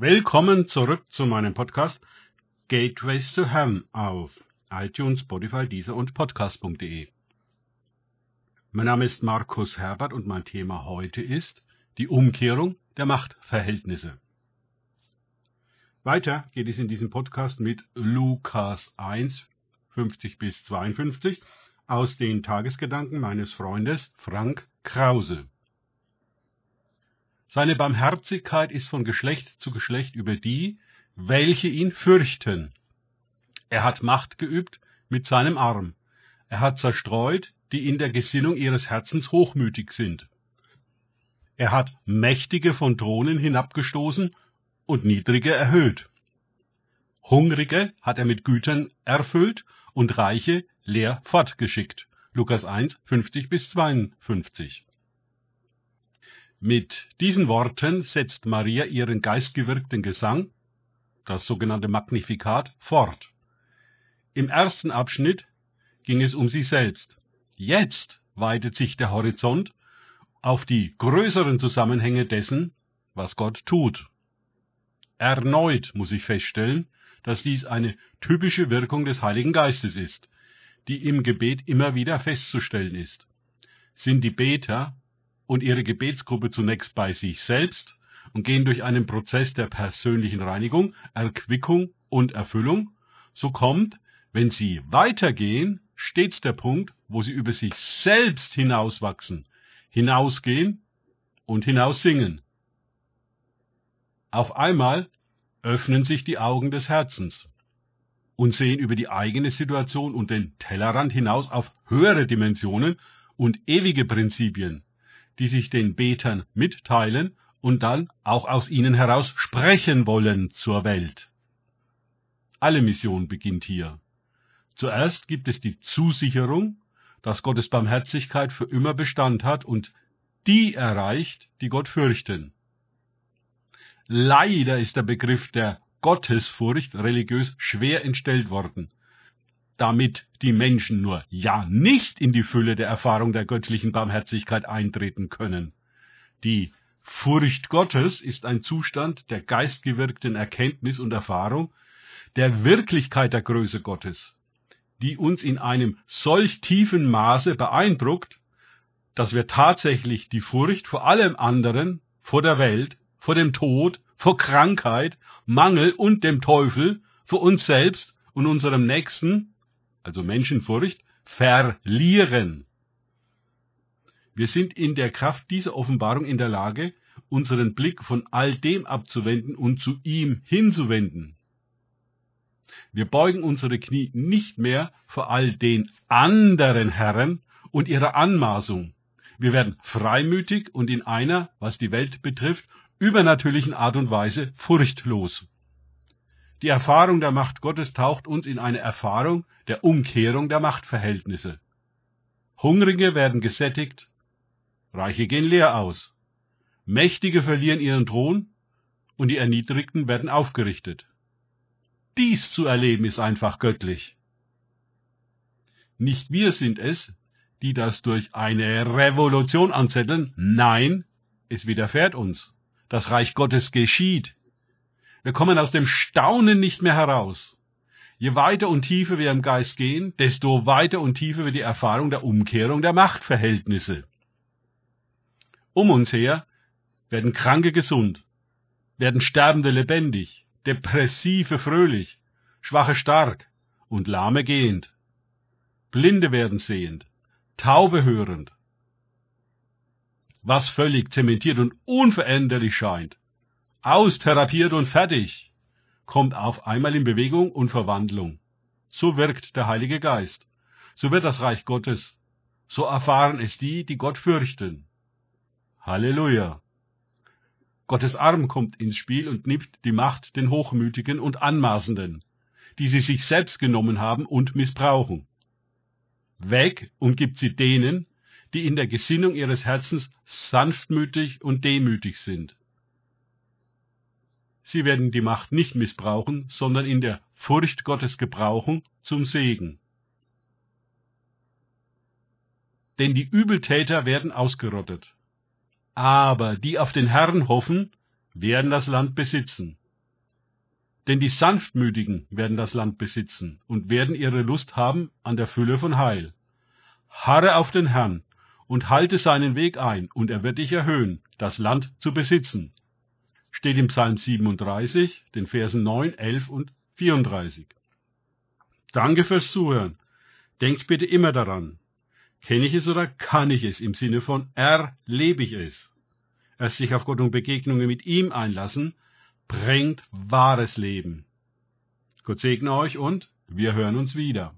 Willkommen zurück zu meinem Podcast Gateways to Heaven auf iTunes, Spotify, Deezer und Podcast.de. Mein Name ist Markus Herbert und mein Thema heute ist die Umkehrung der Machtverhältnisse. Weiter geht es in diesem Podcast mit Lukas 1, 50 bis 52 aus den Tagesgedanken meines Freundes Frank Krause. Seine Barmherzigkeit ist von Geschlecht zu Geschlecht über die, welche ihn fürchten. Er hat Macht geübt mit seinem Arm. Er hat zerstreut, die in der Gesinnung ihres Herzens hochmütig sind. Er hat Mächtige von Thronen hinabgestoßen und Niedrige erhöht. Hungrige hat er mit Gütern erfüllt und Reiche leer fortgeschickt. Lukas 1, 50 bis 52. Mit diesen Worten setzt Maria ihren geistgewirkten Gesang, das sogenannte Magnifikat, fort. Im ersten Abschnitt ging es um sie selbst. Jetzt weitet sich der Horizont auf die größeren Zusammenhänge dessen, was Gott tut. Erneut muss ich feststellen, dass dies eine typische Wirkung des Heiligen Geistes ist, die im Gebet immer wieder festzustellen ist. Sind die Beter und ihre Gebetsgruppe zunächst bei sich selbst und gehen durch einen Prozess der persönlichen Reinigung, Erquickung und Erfüllung, so kommt, wenn sie weitergehen, stets der Punkt, wo sie über sich selbst hinauswachsen, hinausgehen und hinaussingen. Auf einmal öffnen sich die Augen des Herzens und sehen über die eigene Situation und den Tellerrand hinaus auf höhere Dimensionen und ewige Prinzipien, die sich den Betern mitteilen und dann auch aus ihnen heraus sprechen wollen zur Welt. Alle Mission beginnt hier. Zuerst gibt es die Zusicherung, dass Gottes Barmherzigkeit für immer Bestand hat und die erreicht, die Gott fürchten. Leider ist der Begriff der Gottesfurcht religiös schwer entstellt worden damit die Menschen nur ja nicht in die Fülle der Erfahrung der göttlichen Barmherzigkeit eintreten können. Die Furcht Gottes ist ein Zustand der geistgewirkten Erkenntnis und Erfahrung der Wirklichkeit der Größe Gottes, die uns in einem solch tiefen Maße beeindruckt, dass wir tatsächlich die Furcht vor allem anderen, vor der Welt, vor dem Tod, vor Krankheit, Mangel und dem Teufel, vor uns selbst und unserem Nächsten also Menschenfurcht, verlieren. Wir sind in der Kraft dieser Offenbarung in der Lage, unseren Blick von all dem abzuwenden und zu ihm hinzuwenden. Wir beugen unsere Knie nicht mehr vor all den anderen Herren und ihrer Anmaßung. Wir werden freimütig und in einer, was die Welt betrifft, übernatürlichen Art und Weise furchtlos. Die Erfahrung der Macht Gottes taucht uns in eine Erfahrung der Umkehrung der Machtverhältnisse. Hungrige werden gesättigt, Reiche gehen leer aus, Mächtige verlieren ihren Thron und die Erniedrigten werden aufgerichtet. Dies zu erleben ist einfach göttlich. Nicht wir sind es, die das durch eine Revolution anzetteln, nein, es widerfährt uns. Das Reich Gottes geschieht. Wir kommen aus dem Staunen nicht mehr heraus. Je weiter und tiefer wir im Geist gehen, desto weiter und tiefer wird die Erfahrung der Umkehrung der Machtverhältnisse. Um uns her werden Kranke gesund, werden Sterbende lebendig, Depressive fröhlich, Schwache stark und Lahme gehend. Blinde werden sehend, Taube hörend. Was völlig zementiert und unveränderlich scheint, austherapiert und fertig, kommt auf einmal in Bewegung und Verwandlung. So wirkt der Heilige Geist. So wird das Reich Gottes. So erfahren es die, die Gott fürchten. Halleluja. Gottes Arm kommt ins Spiel und nimmt die Macht den Hochmütigen und Anmaßenden, die sie sich selbst genommen haben und missbrauchen. Weg und gibt sie denen, die in der Gesinnung ihres Herzens sanftmütig und demütig sind. Sie werden die Macht nicht missbrauchen, sondern in der Furcht Gottes gebrauchen zum Segen. Denn die Übeltäter werden ausgerottet. Aber die auf den Herrn hoffen, werden das Land besitzen. Denn die Sanftmütigen werden das Land besitzen und werden ihre Lust haben an der Fülle von Heil. Harre auf den Herrn und halte seinen Weg ein, und er wird dich erhöhen, das Land zu besitzen. Steht im Psalm 37, den Versen 9, 11 und 34. Danke fürs Zuhören. Denkt bitte immer daran. Kenne ich es oder kann ich es im Sinne von erlebe ich es? Erst sich auf Gott und Begegnungen mit ihm einlassen, bringt wahres Leben. Gott segne euch und wir hören uns wieder.